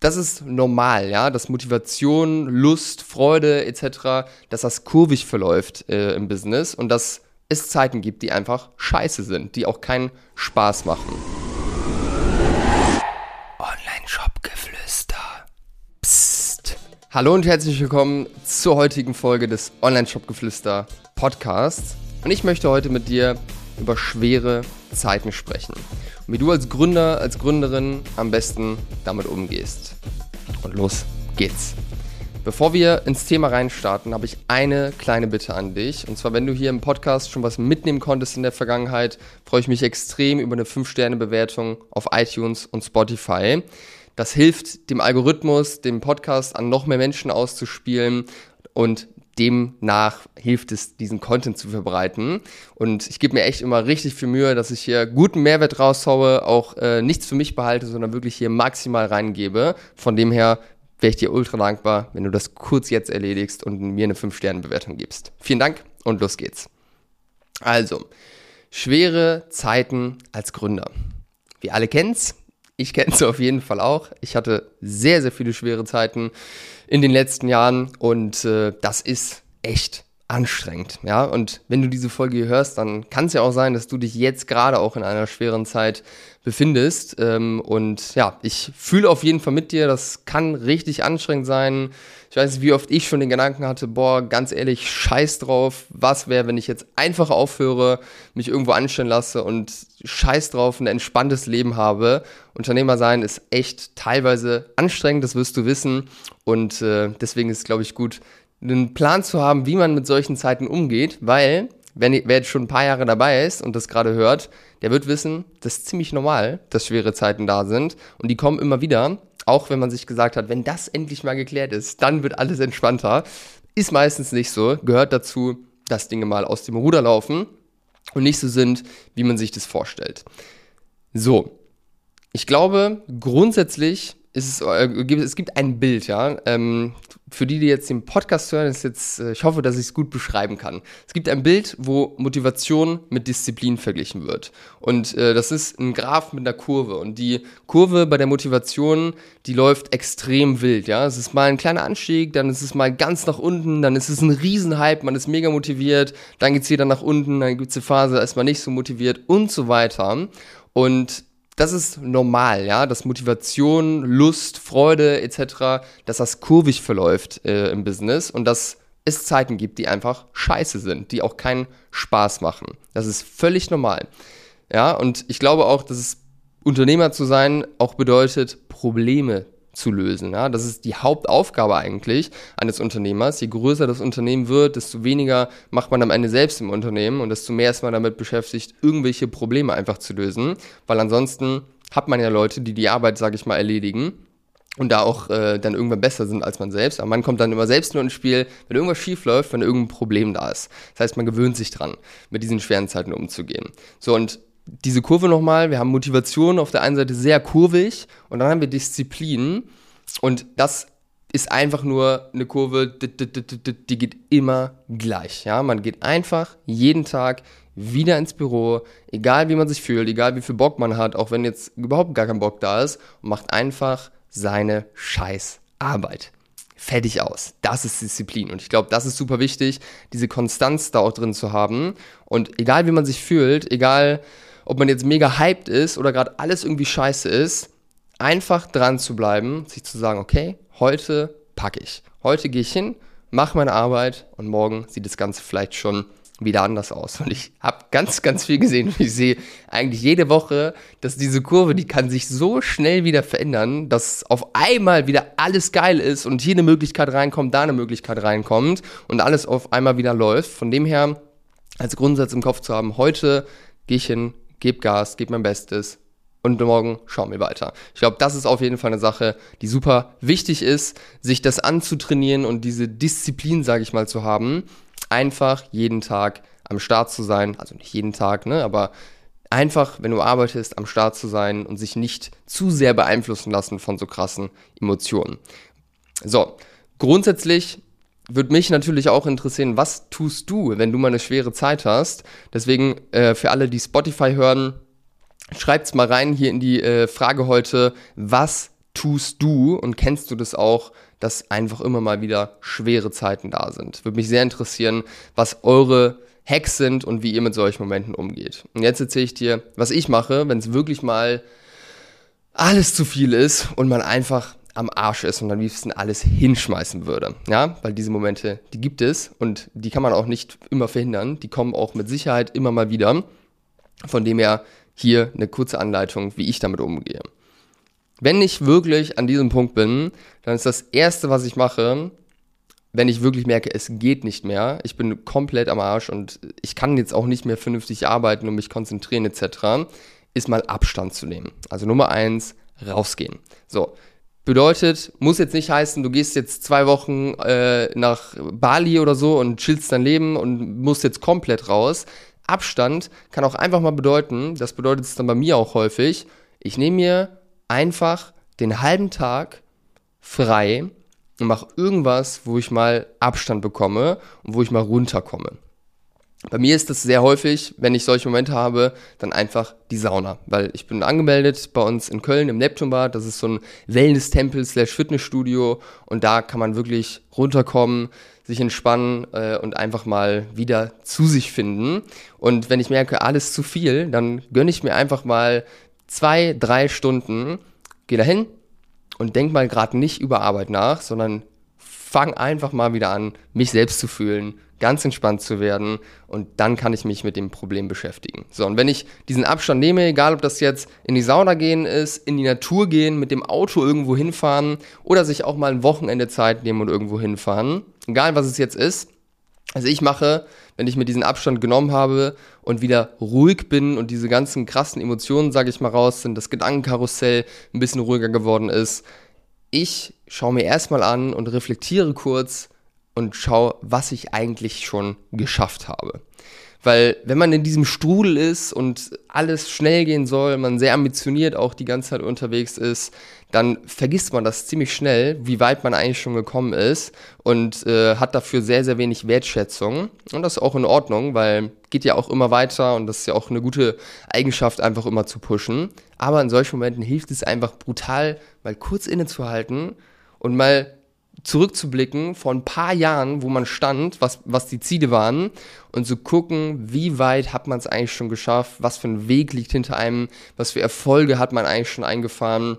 das ist normal, ja, dass Motivation, Lust, Freude etc., dass das kurvig verläuft äh, im Business und dass es Zeiten gibt, die einfach scheiße sind, die auch keinen Spaß machen. Online-Shop-Geflüster. Psst. Hallo und herzlich willkommen zur heutigen Folge des Online-Shop-Geflüster Podcasts. Und ich möchte heute mit dir über schwere Zeiten sprechen und wie du als Gründer, als Gründerin am besten damit umgehst. Und los geht's. Bevor wir ins Thema reinstarten, habe ich eine kleine Bitte an dich. Und zwar, wenn du hier im Podcast schon was mitnehmen konntest in der Vergangenheit, freue ich mich extrem über eine 5-Sterne-Bewertung auf iTunes und Spotify. Das hilft dem Algorithmus, dem Podcast an noch mehr Menschen auszuspielen und demnach hilft es, diesen Content zu verbreiten. Und ich gebe mir echt immer richtig viel Mühe, dass ich hier guten Mehrwert raushaue, auch äh, nichts für mich behalte, sondern wirklich hier maximal reingebe. Von dem her wäre ich dir ultra dankbar, wenn du das kurz jetzt erledigst und mir eine 5-Sterne-Bewertung gibst. Vielen Dank und los geht's. Also, schwere Zeiten als Gründer. Wir alle kennen's. Ich kenne es auf jeden Fall auch. Ich hatte sehr, sehr viele schwere Zeiten in den letzten Jahren und äh, das ist echt anstrengend, ja. Und wenn du diese Folge hier hörst, dann kann es ja auch sein, dass du dich jetzt gerade auch in einer schweren Zeit befindest. Ähm, und ja, ich fühle auf jeden Fall mit dir, das kann richtig anstrengend sein. Ich weiß wie oft ich schon den Gedanken hatte, boah, ganz ehrlich, scheiß drauf, was wäre, wenn ich jetzt einfach aufhöre, mich irgendwo anstellen lasse und scheiß drauf, ein entspanntes Leben habe. Unternehmer sein ist echt teilweise anstrengend, das wirst du wissen. Und äh, deswegen ist es, glaube ich, gut, einen Plan zu haben, wie man mit solchen Zeiten umgeht, weil wenn, wer jetzt schon ein paar Jahre dabei ist und das gerade hört, der wird wissen, das ist ziemlich normal, dass schwere Zeiten da sind und die kommen immer wieder, auch wenn man sich gesagt hat, wenn das endlich mal geklärt ist, dann wird alles entspannter. Ist meistens nicht so, gehört dazu, dass Dinge mal aus dem Ruder laufen und nicht so sind, wie man sich das vorstellt. So, ich glaube, grundsätzlich es, äh, es gibt ein Bild, ja. Ähm, für die, die jetzt den Podcast hören, ist jetzt, äh, ich hoffe, dass ich es gut beschreiben kann. Es gibt ein Bild, wo Motivation mit Disziplin verglichen wird. Und äh, das ist ein Graph mit einer Kurve. Und die Kurve bei der Motivation, die läuft extrem wild, ja. Es ist mal ein kleiner Anstieg, dann ist es mal ganz nach unten, dann ist es ein Riesenhype, man ist mega motiviert, dann geht es wieder nach unten, dann gibt es eine Phase, da ist man nicht so motiviert und so weiter. Und das ist normal, ja, dass Motivation, Lust, Freude etc., dass das kurvig verläuft äh, im Business und dass es Zeiten gibt, die einfach scheiße sind, die auch keinen Spaß machen. Das ist völlig normal. Ja, und ich glaube auch, dass es Unternehmer zu sein auch bedeutet, Probleme zu lösen. Ja? Das ist die Hauptaufgabe eigentlich eines Unternehmers. Je größer das Unternehmen wird, desto weniger macht man am Ende selbst im Unternehmen und desto mehr ist man damit beschäftigt, irgendwelche Probleme einfach zu lösen, weil ansonsten hat man ja Leute, die die Arbeit, sage ich mal, erledigen und da auch äh, dann irgendwann besser sind als man selbst. Aber man kommt dann immer selbst nur ins Spiel, wenn irgendwas schief läuft, wenn irgendein Problem da ist. Das heißt, man gewöhnt sich dran, mit diesen schweren Zeiten umzugehen. So, und diese Kurve nochmal, wir haben Motivation auf der einen Seite sehr kurvig und dann haben wir Disziplin und das ist einfach nur eine Kurve, die geht immer gleich. Ja, man geht einfach jeden Tag wieder ins Büro, egal wie man sich fühlt, egal wie viel Bock man hat, auch wenn jetzt überhaupt gar kein Bock da ist, und macht einfach seine scheiß Arbeit. Fertig aus. Das ist Disziplin. Und ich glaube, das ist super wichtig, diese Konstanz da auch drin zu haben. Und egal wie man sich fühlt, egal ob man jetzt mega hyped ist oder gerade alles irgendwie scheiße ist, einfach dran zu bleiben, sich zu sagen, okay, heute packe ich. Heute gehe ich hin, mache meine Arbeit und morgen sieht das Ganze vielleicht schon wieder anders aus. Und ich habe ganz, ganz viel gesehen und ich sehe eigentlich jede Woche, dass diese Kurve, die kann sich so schnell wieder verändern, dass auf einmal wieder alles geil ist und hier eine Möglichkeit reinkommt, da eine Möglichkeit reinkommt und alles auf einmal wieder läuft. Von dem her, als Grundsatz im Kopf zu haben, heute gehe ich hin, gebe Gas, gebe mein Bestes und morgen schauen wir weiter. Ich glaube, das ist auf jeden Fall eine Sache, die super wichtig ist, sich das anzutrainieren und diese Disziplin, sage ich mal, zu haben, einfach jeden Tag am Start zu sein, also nicht jeden Tag, ne, aber einfach, wenn du arbeitest, am Start zu sein und sich nicht zu sehr beeinflussen lassen von so krassen Emotionen. So, grundsätzlich würde mich natürlich auch interessieren, was tust du, wenn du mal eine schwere Zeit hast? Deswegen äh, für alle, die Spotify hören, schreibt's mal rein hier in die äh, Frage heute, was tust du und kennst du das auch, dass einfach immer mal wieder schwere Zeiten da sind? Würde mich sehr interessieren, was eure Hacks sind und wie ihr mit solchen Momenten umgeht. Und jetzt erzähle ich dir, was ich mache, wenn es wirklich mal alles zu viel ist und man einfach am Arsch ist und am liebsten alles hinschmeißen würde. Ja, weil diese Momente, die gibt es und die kann man auch nicht immer verhindern. Die kommen auch mit Sicherheit immer mal wieder. Von dem her hier eine kurze Anleitung, wie ich damit umgehe. Wenn ich wirklich an diesem Punkt bin, dann ist das Erste, was ich mache, wenn ich wirklich merke, es geht nicht mehr, ich bin komplett am Arsch und ich kann jetzt auch nicht mehr vernünftig arbeiten und mich konzentrieren etc., ist mal Abstand zu nehmen. Also Nummer eins, rausgehen. So, bedeutet, muss jetzt nicht heißen, du gehst jetzt zwei Wochen äh, nach Bali oder so und chillst dein Leben und musst jetzt komplett raus. Abstand kann auch einfach mal bedeuten, das bedeutet es dann bei mir auch häufig, ich nehme mir einfach den halben Tag frei und mache irgendwas, wo ich mal Abstand bekomme und wo ich mal runterkomme. Bei mir ist das sehr häufig, wenn ich solche Momente habe, dann einfach die Sauna, weil ich bin angemeldet bei uns in Köln im Neptunbad, das ist so ein Wellness-Tempel slash Fitnessstudio. Und da kann man wirklich runterkommen, sich entspannen äh, und einfach mal wieder zu sich finden. Und wenn ich merke, alles zu viel, dann gönne ich mir einfach mal zwei, drei Stunden, gehe dahin, und denk mal gerade nicht über Arbeit nach, sondern fang einfach mal wieder an, mich selbst zu fühlen, ganz entspannt zu werden und dann kann ich mich mit dem Problem beschäftigen. So, und wenn ich diesen Abstand nehme, egal ob das jetzt in die Sauna gehen ist, in die Natur gehen, mit dem Auto irgendwo hinfahren oder sich auch mal ein Wochenende Zeit nehmen und irgendwo hinfahren, egal was es jetzt ist, also ich mache, wenn ich mir diesen Abstand genommen habe und wieder ruhig bin und diese ganzen krassen Emotionen, sage ich mal, raus sind, das Gedankenkarussell ein bisschen ruhiger geworden ist, ich schaue mir erstmal an und reflektiere kurz und schaue, was ich eigentlich schon geschafft habe. Weil wenn man in diesem Strudel ist und alles schnell gehen soll, man sehr ambitioniert auch die ganze Zeit unterwegs ist, dann vergisst man das ziemlich schnell, wie weit man eigentlich schon gekommen ist und äh, hat dafür sehr, sehr wenig Wertschätzung. Und das ist auch in Ordnung, weil geht ja auch immer weiter und das ist ja auch eine gute Eigenschaft, einfach immer zu pushen. Aber in solchen Momenten hilft es einfach brutal, mal kurz innezuhalten und mal zurückzublicken vor ein paar Jahren, wo man stand, was, was die Ziele waren und zu gucken, wie weit hat man es eigentlich schon geschafft, was für ein Weg liegt hinter einem, was für Erfolge hat man eigentlich schon eingefahren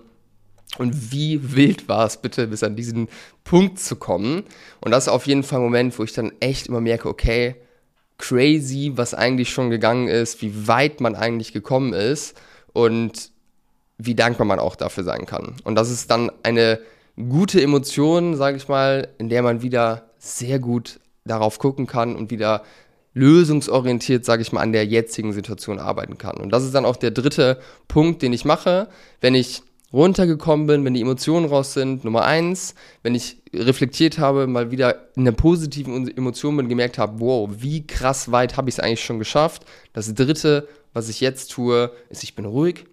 und wie wild war es bitte, bis an diesen Punkt zu kommen. Und das ist auf jeden Fall ein Moment, wo ich dann echt immer merke, okay, crazy, was eigentlich schon gegangen ist, wie weit man eigentlich gekommen ist und wie dankbar man auch dafür sein kann. Und das ist dann eine gute Emotion, sage ich mal, in der man wieder sehr gut darauf gucken kann und wieder lösungsorientiert, sage ich mal, an der jetzigen Situation arbeiten kann. Und das ist dann auch der dritte Punkt, den ich mache, wenn ich runtergekommen bin, wenn die Emotionen raus sind. Nummer eins, wenn ich reflektiert habe, mal wieder in einer positiven Emotion bin, gemerkt habe, wow, wie krass weit habe ich es eigentlich schon geschafft. Das dritte, was ich jetzt tue, ist, ich bin ruhig,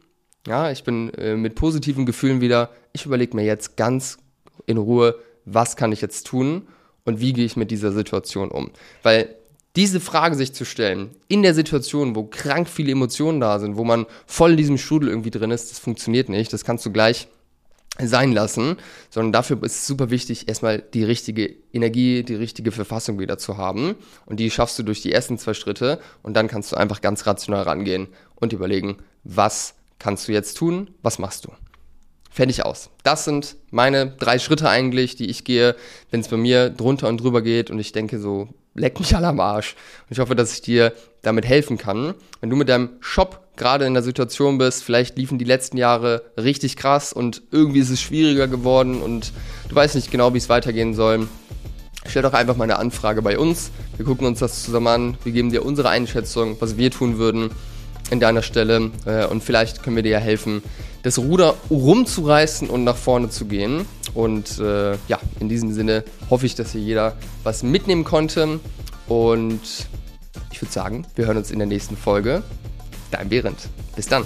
ja, ich bin äh, mit positiven Gefühlen wieder. Ich überlege mir jetzt ganz in Ruhe, was kann ich jetzt tun und wie gehe ich mit dieser Situation um. Weil diese Frage sich zu stellen, in der Situation, wo krank viele Emotionen da sind, wo man voll in diesem Strudel irgendwie drin ist, das funktioniert nicht. Das kannst du gleich sein lassen, sondern dafür ist es super wichtig, erstmal die richtige Energie, die richtige Verfassung wieder zu haben. Und die schaffst du durch die ersten zwei Schritte und dann kannst du einfach ganz rational rangehen und überlegen, was kannst du jetzt tun? Was machst du? Fertig aus. Das sind meine drei Schritte eigentlich, die ich gehe, wenn es bei mir drunter und drüber geht und ich denke so, leck mich alle am Arsch. Und ich hoffe, dass ich dir damit helfen kann. Wenn du mit deinem Shop gerade in der Situation bist, vielleicht liefen die letzten Jahre richtig krass und irgendwie ist es schwieriger geworden und du weißt nicht genau, wie es weitergehen soll, stell doch einfach mal eine Anfrage bei uns. Wir gucken uns das zusammen an, wir geben dir unsere Einschätzung, was wir tun würden in deiner Stelle äh, und vielleicht können wir dir ja helfen, das Ruder rumzureißen und nach vorne zu gehen. Und äh, ja, in diesem Sinne hoffe ich, dass hier jeder was mitnehmen konnte. Und ich würde sagen, wir hören uns in der nächsten Folge. Dein Behrendt. Bis dann.